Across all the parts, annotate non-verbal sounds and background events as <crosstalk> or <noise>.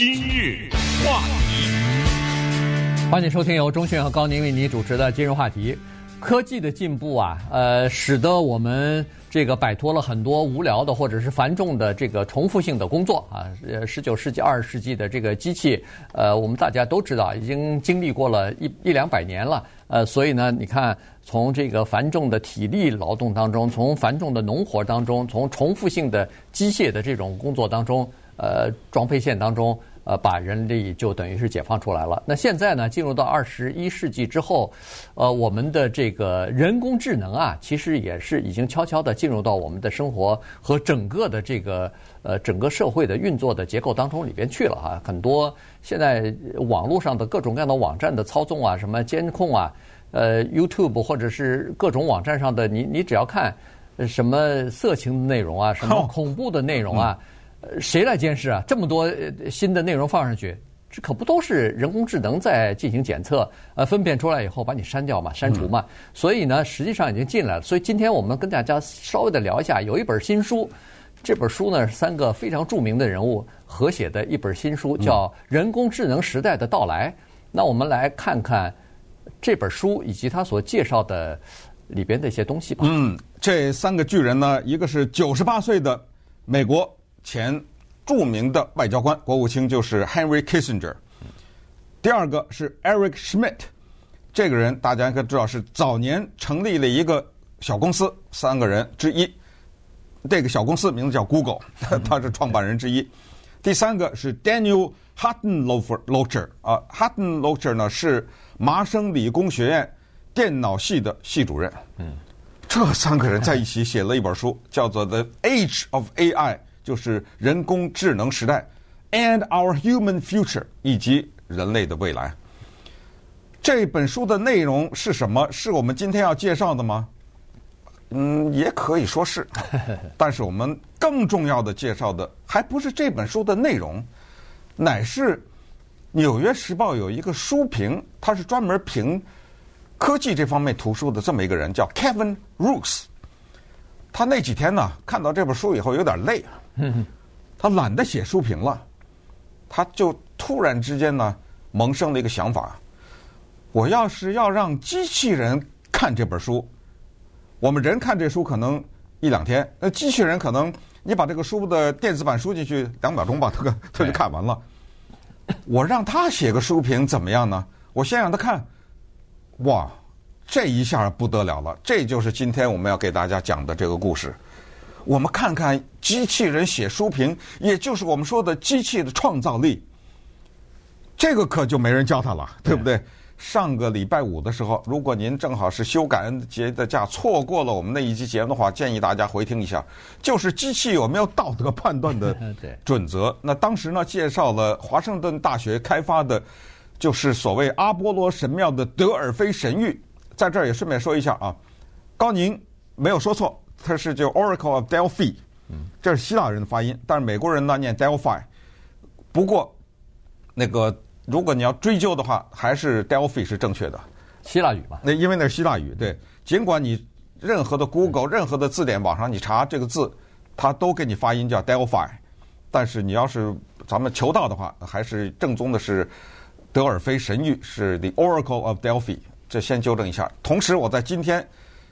今日话题，欢迎收听由钟迅和高宁为你主持的今日话题。科技的进步啊，呃，使得我们这个摆脱了很多无聊的或者是繁重的这个重复性的工作啊。呃，十九世纪、二十世纪的这个机器，呃，我们大家都知道，已经经历过了一一两百年了。呃，所以呢，你看，从这个繁重的体力劳动当中，从繁重的农活当中，从重复性的机械的这种工作当中，呃，装配线当中。呃，把人力就等于是解放出来了。那现在呢，进入到二十一世纪之后，呃，我们的这个人工智能啊，其实也是已经悄悄地进入到我们的生活和整个的这个呃整个社会的运作的结构当中里边去了啊。很多现在网络上的各种各样的网站的操纵啊，什么监控啊，呃，YouTube 或者是各种网站上的，你你只要看什么色情的内容啊，什么恐怖的内容啊。谁来监视啊？这么多新的内容放上去，这可不都是人工智能在进行检测，呃，分辨出来以后把你删掉嘛，删除嘛。嗯、所以呢，实际上已经进来了。所以今天我们跟大家稍微的聊一下，有一本新书，这本书呢是三个非常著名的人物合写的一本新书，叫《人工智能时代的到来》。嗯、那我们来看看这本书以及它所介绍的里边的一些东西吧。嗯，这三个巨人呢，一个是九十八岁的美国。前著名的外交官、国务卿就是 Henry Kissinger。第二个是 Eric Schmidt，这个人大家应该知道是早年成立了一个小公司，三个人之一。这个小公司名字叫 Google，<laughs> 他是创办人之一。第三个是 Daniel Hutton Locher 啊，Hutton Locher 呢是麻省理工学院电脑系的系主任。嗯，这三个人在一起写了一本书，叫做《The Age of AI》。就是人工智能时代，and our human future，以及人类的未来。这本书的内容是什么？是我们今天要介绍的吗？嗯，也可以说是。<laughs> 但是我们更重要的介绍的，还不是这本书的内容，乃是《纽约时报》有一个书评，他是专门评科技这方面图书的这么一个人，叫 Kevin Roose。他那几天呢，看到这本书以后有点累。他懒得写书评了，他就突然之间呢萌生了一个想法：我要是要让机器人看这本书，我们人看这书可能一两天，那机器人可能你把这个书的电子版输进去两秒钟吧，<laughs> 他他就看完了。我让他写个书评怎么样呢？我先让他看，哇，这一下不得了了，这就是今天我们要给大家讲的这个故事。我们看看机器人写书评，也就是我们说的机器的创造力。这个可就没人教他了，对不对？对。上个礼拜五的时候，如果您正好是休感恩节的假，错过了我们那一期节目的话，建议大家回听一下。就是机器有没有道德判断的 <laughs> 准则？那当时呢，介绍了华盛顿大学开发的，就是所谓阿波罗神庙的德尔菲神域。在这儿也顺便说一下啊，高宁没有说错。它是叫 Oracle of Delphi，这是希腊人的发音，但是美国人呢念 Delphi。不过，那个如果你要追究的话，还是 Delphi 是正确的。希腊语吧？那因为那是希腊语，对。尽管你任何的 Google、任何的字典网上你查这个字，它都给你发音叫 Delphi，但是你要是咱们求道的话，还是正宗的是德尔菲神谕，是 The Oracle of Delphi。这先纠正一下。同时，我在今天。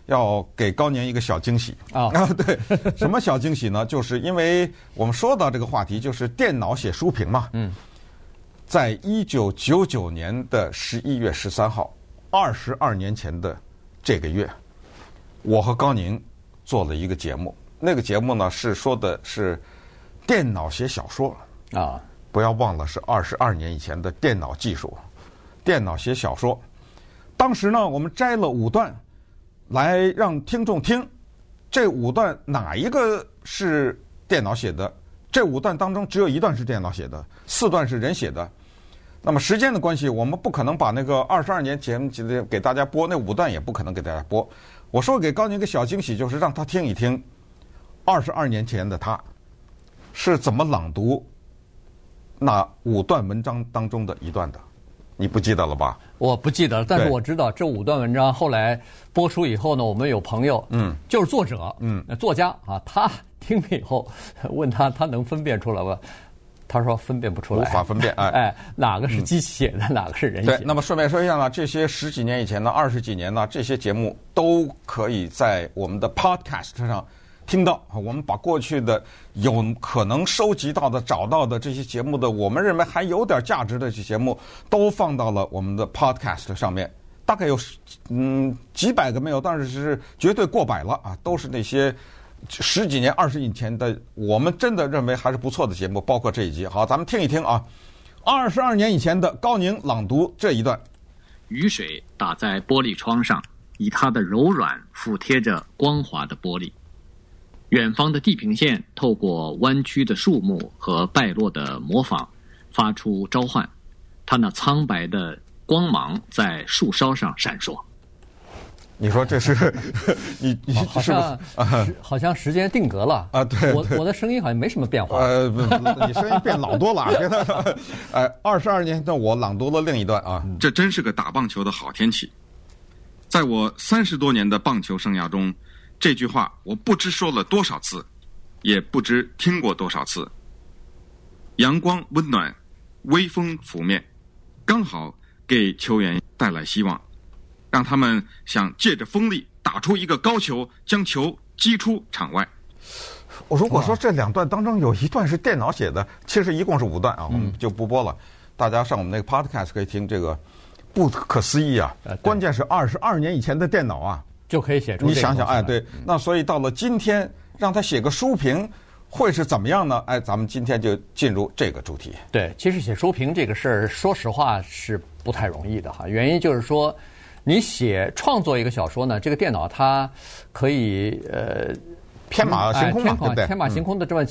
要给高年一个小惊喜啊！<laughs> 对，什么小惊喜呢？就是因为我们说到这个话题，就是电脑写书评嘛。嗯，在一九九九年的十一月十三号，二十二年前的这个月，我和高宁做了一个节目。那个节目呢，是说的是电脑写小说啊。不要忘了，是二十二年以前的电脑技术，电脑写小说。当时呢，我们摘了五段。来让听众听，这五段哪一个是电脑写的？这五段当中只有一段是电脑写的，四段是人写的。那么时间的关系，我们不可能把那个二十二年节目给大家播，那五段也不可能给大家播。我说给高宁一个小惊喜，就是让他听一听二十二年前的他是怎么朗读那五段文章当中的一段的。你不记得了吧？我不记得了，但是我知道这五段文章后来播出以后呢，我们有朋友，嗯，就是作者，嗯，作家啊，他听了以后问他，他能分辨出来吗？他说分辨不出来，无法分辨。哎哎，哪个是机器写的，嗯、<laughs> 哪个是人写的？对。那么顺便说一下呢，这些十几年以前呢，二十几年呢，这些节目都可以在我们的 Podcast 上听到。我们把过去的有可能收集到的、找到的这些节目的，我们认为还有点价值的这些节目，都放到了我们的 Podcast 上面。大概有嗯几百个没有，但是是绝对过百了啊！都是那些。十几年、二十年前的，我们真的认为还是不错的节目，包括这一集。好，咱们听一听啊。二十二年以前的高宁朗读这一段：雨水打在玻璃窗上，以它的柔软抚贴着光滑的玻璃。远方的地平线透过弯曲的树木和败落的磨坊，发出召唤。它那苍白的光芒在树梢上闪烁。你说这是 <laughs> 你你好像好像时间定格了啊？对，我我的声音好像没什么变化。呃，不，你声音变老多了。<laughs> 哎，二十二年，那我朗读了另一段啊。这真是个打棒球的好天气。在我三十多年的棒球生涯中，这句话我不知说了多少次，也不知听过多少次。阳光温暖，微风拂面，刚好给球员带来希望。让他们想借着风力打出一个高球，将球击出场外。我如果说这两段当中有一段是电脑写的，其实一共是五段啊，我们就不播了。大家上我们那个 podcast 可以听这个，不可思议啊！关键是二十二年以前的电脑啊，就可以写出。你想想，哎，对，那所以到了今天，让他写个书评会是怎么样呢？哎，咱们今天就进入这个主题。对，其实写书评这个事儿，说实话是不太容易的哈。原因就是说。你写创作一个小说呢，这个电脑它可以呃天马行空嘛，对不对天马行空的这么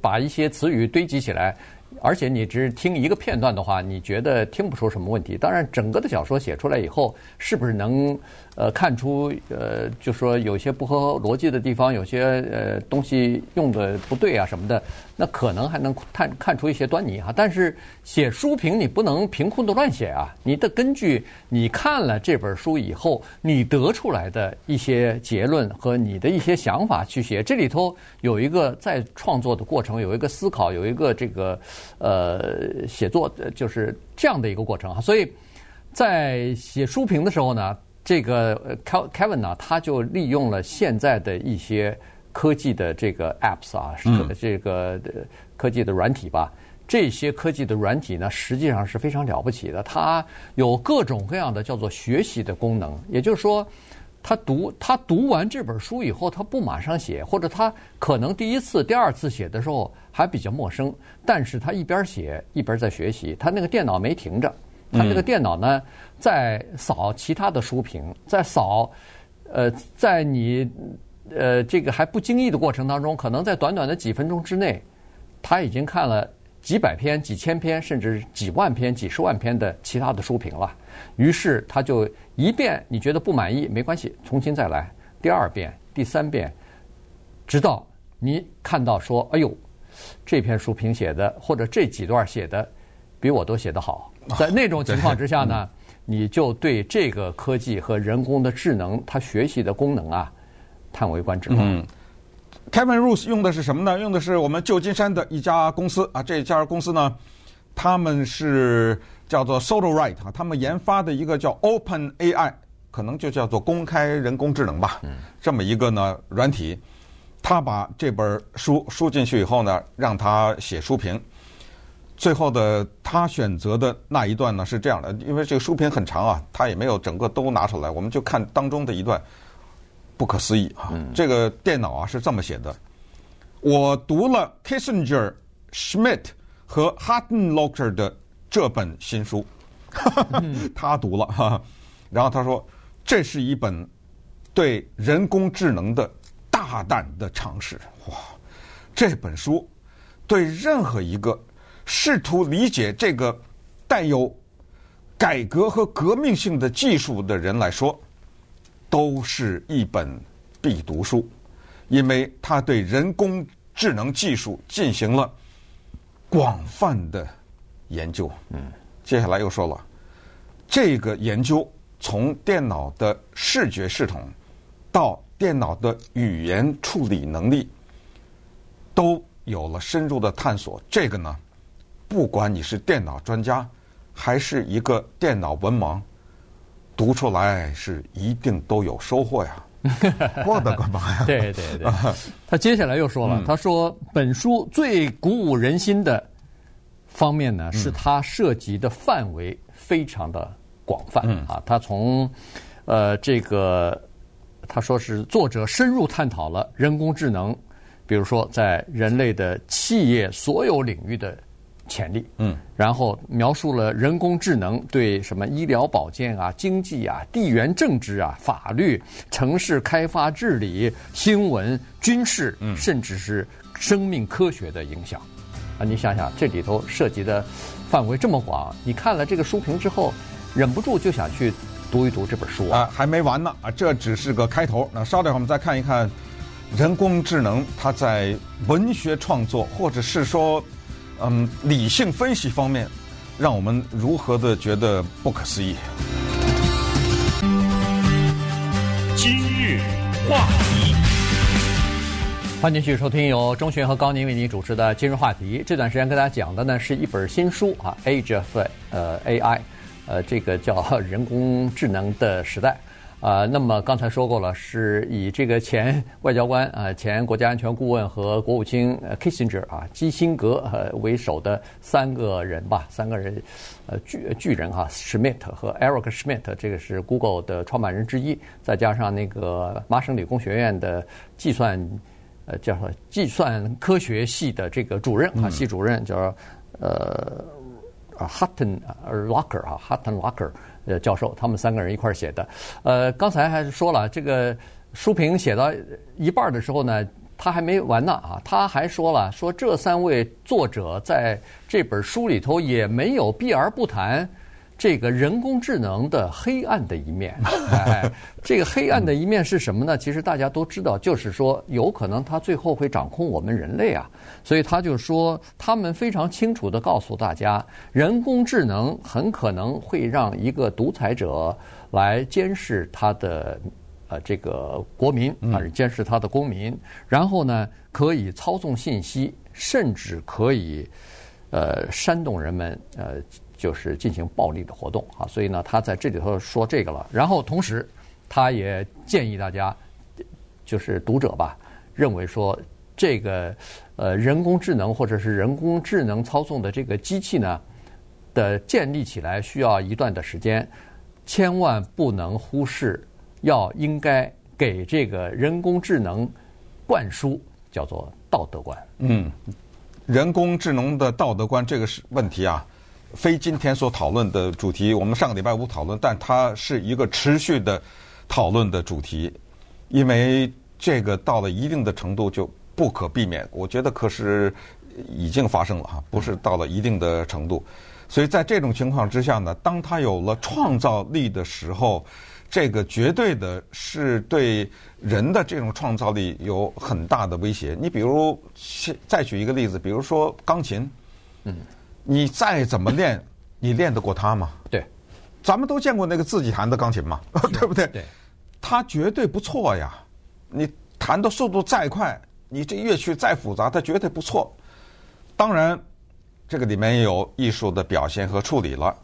把一些词语堆积起来。而且你只听一个片段的话，你觉得听不出什么问题。当然，整个的小说写出来以后，是不是能呃看出呃，就说有些不合逻辑的地方，有些呃东西用的不对啊什么的，那可能还能看看出一些端倪哈。但是写书评你不能凭空的乱写啊，你得根据你看了这本书以后，你得出来的一些结论和你的一些想法去写。这里头有一个在创作的过程，有一个思考，有一个这个。呃，写作就是这样的一个过程啊，所以在写书评的时候呢，这个 Kevin 呢，他就利用了现在的一些科技的这个 apps 啊，这个科技的软体吧，这些科技的软体呢，实际上是非常了不起的，它有各种各样的叫做学习的功能，也就是说。他读他读完这本书以后，他不马上写，或者他可能第一次、第二次写的时候还比较陌生，但是他一边写一边在学习。他那个电脑没停着，他这个电脑呢在扫其他的书评，在扫，呃，在你呃这个还不经意的过程当中，可能在短短的几分钟之内，他已经看了几百篇、几千篇，甚至几万篇、几十万篇的其他的书评了。于是他就一遍你觉得不满意没关系，重新再来，第二遍、第三遍，直到你看到说：“哎呦，这篇书评写的或者这几段写的比我都写得好。” <laughs> 在那种情况之下呢，你就对这个科技和人工的智能它学习的功能啊，叹为观止。嗯，Kevin Roose 用的是什么呢？用的是我们旧金山的一家公司啊，这家公司呢，他们是。叫做 Sodalite 啊，他们研发的一个叫 Open AI，可能就叫做公开人工智能吧。嗯，这么一个呢软体，他把这本书输进去以后呢，让他写书评。最后的他选择的那一段呢是这样的，因为这个书评很长啊，他也没有整个都拿出来，我们就看当中的一段，不可思议啊！嗯，这个电脑啊是这么写的：我读了 Kissinger、Schmidt 和 Huttenlocher 的。这本新书，<laughs> 他读了哈，然后他说：“这是一本对人工智能的大胆的尝试。”哇，这本书对任何一个试图理解这个带有改革和革命性的技术的人来说，都是一本必读书，因为他对人工智能技术进行了广泛的。研究，嗯，接下来又说了，这个研究从电脑的视觉系统到电脑的语言处理能力，都有了深入的探索。这个呢，不管你是电脑专家，还是一个电脑文盲，读出来是一定都有收获呀。我的个妈呀！对对对，他接下来又说了，嗯、他说本书最鼓舞人心的方面呢，是它涉及的范围非常的广泛、嗯、啊。他从呃这个他说是作者深入探讨了人工智能，比如说在人类的企业所有领域的。潜力，嗯，然后描述了人工智能对什么医疗保健啊、经济啊、地缘政治啊、法律、城市开发治理、新闻、军事，嗯，甚至是生命科学的影响。啊，你想想，这里头涉及的范围这么广，你看了这个书评之后，忍不住就想去读一读这本书啊。还没完呢，啊，这只是个开头。那稍等会儿我们再看一看人工智能它在文学创作，或者是说。嗯，理性分析方面，让我们如何的觉得不可思议？今日话题，欢迎继续收听由钟迅和高宁为您主持的《今日话题》。这段时间跟大家讲的呢是一本新书啊，《Age of 呃 AI》，呃，这个叫人工智能的时代。啊、呃，那么刚才说过了，是以这个前外交官啊、呃、前国家安全顾问和国务卿 Kissinger 啊基辛格呃为首的三个人吧，三个人呃巨巨人哈，Schmidt 和 Eric Schmidt，这个是 Google 的创办人之一，再加上那个麻省理工学院的计算呃叫什么计算科学系的这个主任啊系主任叫呃 Hutton Locker 啊 Hutton Locker。呃，教授，他们三个人一块儿写的。呃，刚才还是说了，这个书评写到一半的时候呢，他还没完呢啊，他还说了，说这三位作者在这本书里头也没有避而不谈。这个人工智能的黑暗的一面，<laughs> 哎，这个黑暗的一面是什么呢？其实大家都知道，就是说有可能它最后会掌控我们人类啊。所以他就说，他们非常清楚地告诉大家，人工智能很可能会让一个独裁者来监视他的呃这个国民啊，监视他的公民，然后呢可以操纵信息，甚至可以呃煽动人们呃。就是进行暴力的活动啊，所以呢，他在这里头说这个了。然后同时，他也建议大家，就是读者吧，认为说这个呃人工智能或者是人工智能操纵的这个机器呢的建立起来需要一段的时间，千万不能忽视，要应该给这个人工智能灌输叫做道德观。嗯，人工智能的道德观这个是问题啊。非今天所讨论的主题，我们上个礼拜五讨论，但它是一个持续的讨论的主题，因为这个到了一定的程度就不可避免。我觉得可是已经发生了哈，不是到了一定的程度，所以在这种情况之下呢，当它有了创造力的时候，这个绝对的是对人的这种创造力有很大的威胁。你比如，再举一个例子，比如说钢琴，嗯。你再怎么练，你练得过他吗？对，咱们都见过那个自己弹的钢琴嘛，<laughs> 对不对？对，他绝对不错呀。你弹的速度再快，你这乐曲再复杂，他绝对不错。当然，这个里面也有艺术的表现和处理了。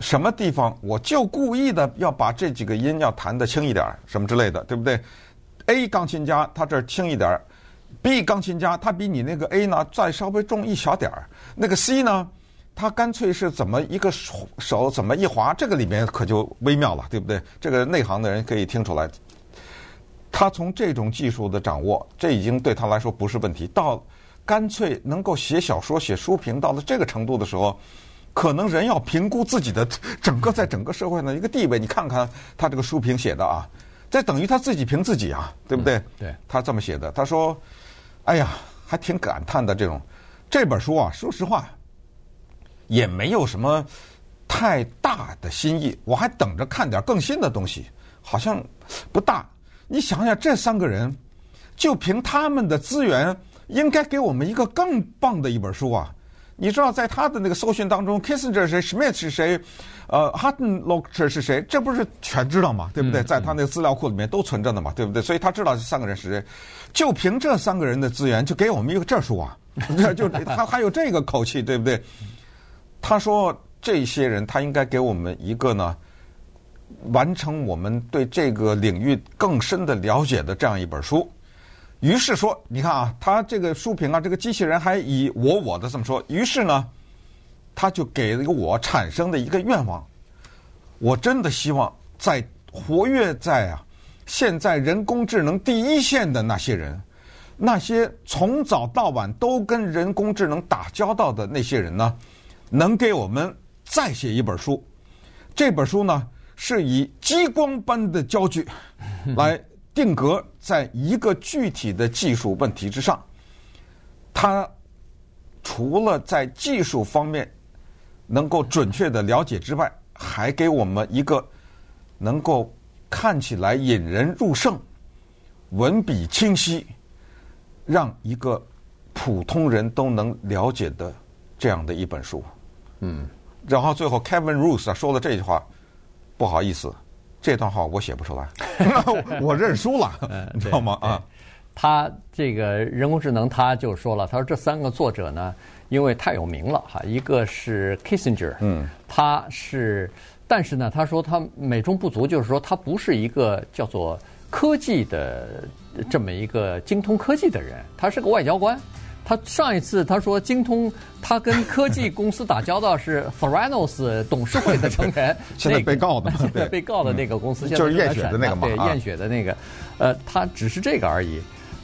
什么地方我就故意的要把这几个音要弹得轻一点，什么之类的，对不对？A 钢琴家他这儿轻一点。B 钢琴家，他比你那个 A 呢再稍微重一小点儿，那个 C 呢，他干脆是怎么一个手手怎么一滑，这个里面可就微妙了，对不对？这个内行的人可以听出来，他从这种技术的掌握，这已经对他来说不是问题。到干脆能够写小说、写书评到了这个程度的时候，可能人要评估自己的整个在整个社会上的一个地位。你看看他这个书评写的啊，这等于他自己评自己啊，对不对？嗯、对，他这么写的，他说。哎呀，还挺感叹的。这种这本书啊，说实话，也没有什么太大的新意。我还等着看点更新的东西，好像不大。你想想，这三个人，就凭他们的资源，应该给我们一个更棒的一本书啊。你知道，在他的那个搜寻当中，Kissinger 是谁，Schmidt 是谁，呃，Hutton-Locker 是谁，这不是全知道吗？对不对？在他那个资料库里面都存着的嘛，对不对？所以他知道这三个人是谁，就凭这三个人的资源，就给我们一个这书啊，<laughs> 就他还有这个口气，对不对？他说这些人他应该给我们一个呢，完成我们对这个领域更深的了解的这样一本书。于是说，你看啊，他这个书评啊，这个机器人还以我我的这么说。于是呢，他就给了一个我产生的一个愿望，我真的希望在活跃在啊现在人工智能第一线的那些人，那些从早到晚都跟人工智能打交道的那些人呢，能给我们再写一本书。这本书呢，是以激光般的焦距来。定格在一个具体的技术问题之上，它除了在技术方面能够准确的了解之外，还给我们一个能够看起来引人入胜、文笔清晰、让一个普通人都能了解的这样的一本书。嗯，然后最后 Kevin Roose 说了这句话，不好意思。这段话我写不出来，<laughs> 我认输了，你知道吗？啊，他这个人工智能，他就说了，他说这三个作者呢，因为太有名了哈，一个是 Kissinger，嗯，他是，但是呢，他说他美中不足，就是说他不是一个叫做科技的这么一个精通科技的人，他是个外交官。他上一次他说精通，他跟科技公司打交道是 Theranos 董事会的成员，<laughs> 现在被告的，现在被告的那个公司，就是验血的那个嘛，对，验血的那个，呃，他只是这个而已。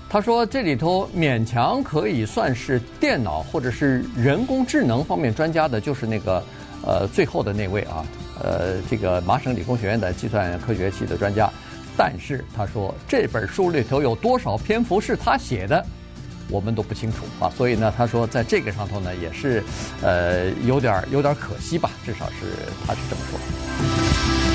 他说这里头勉强可以算是电脑或者是人工智能方面专家的，就是那个呃最后的那位啊，呃，这个麻省理工学院的计算科学系的专家。但是他说这本书里头有多少篇幅是他写的？我们都不清楚啊，所以呢，他说在这个上头呢，也是，呃，有点有点可惜吧，至少是他是这么说。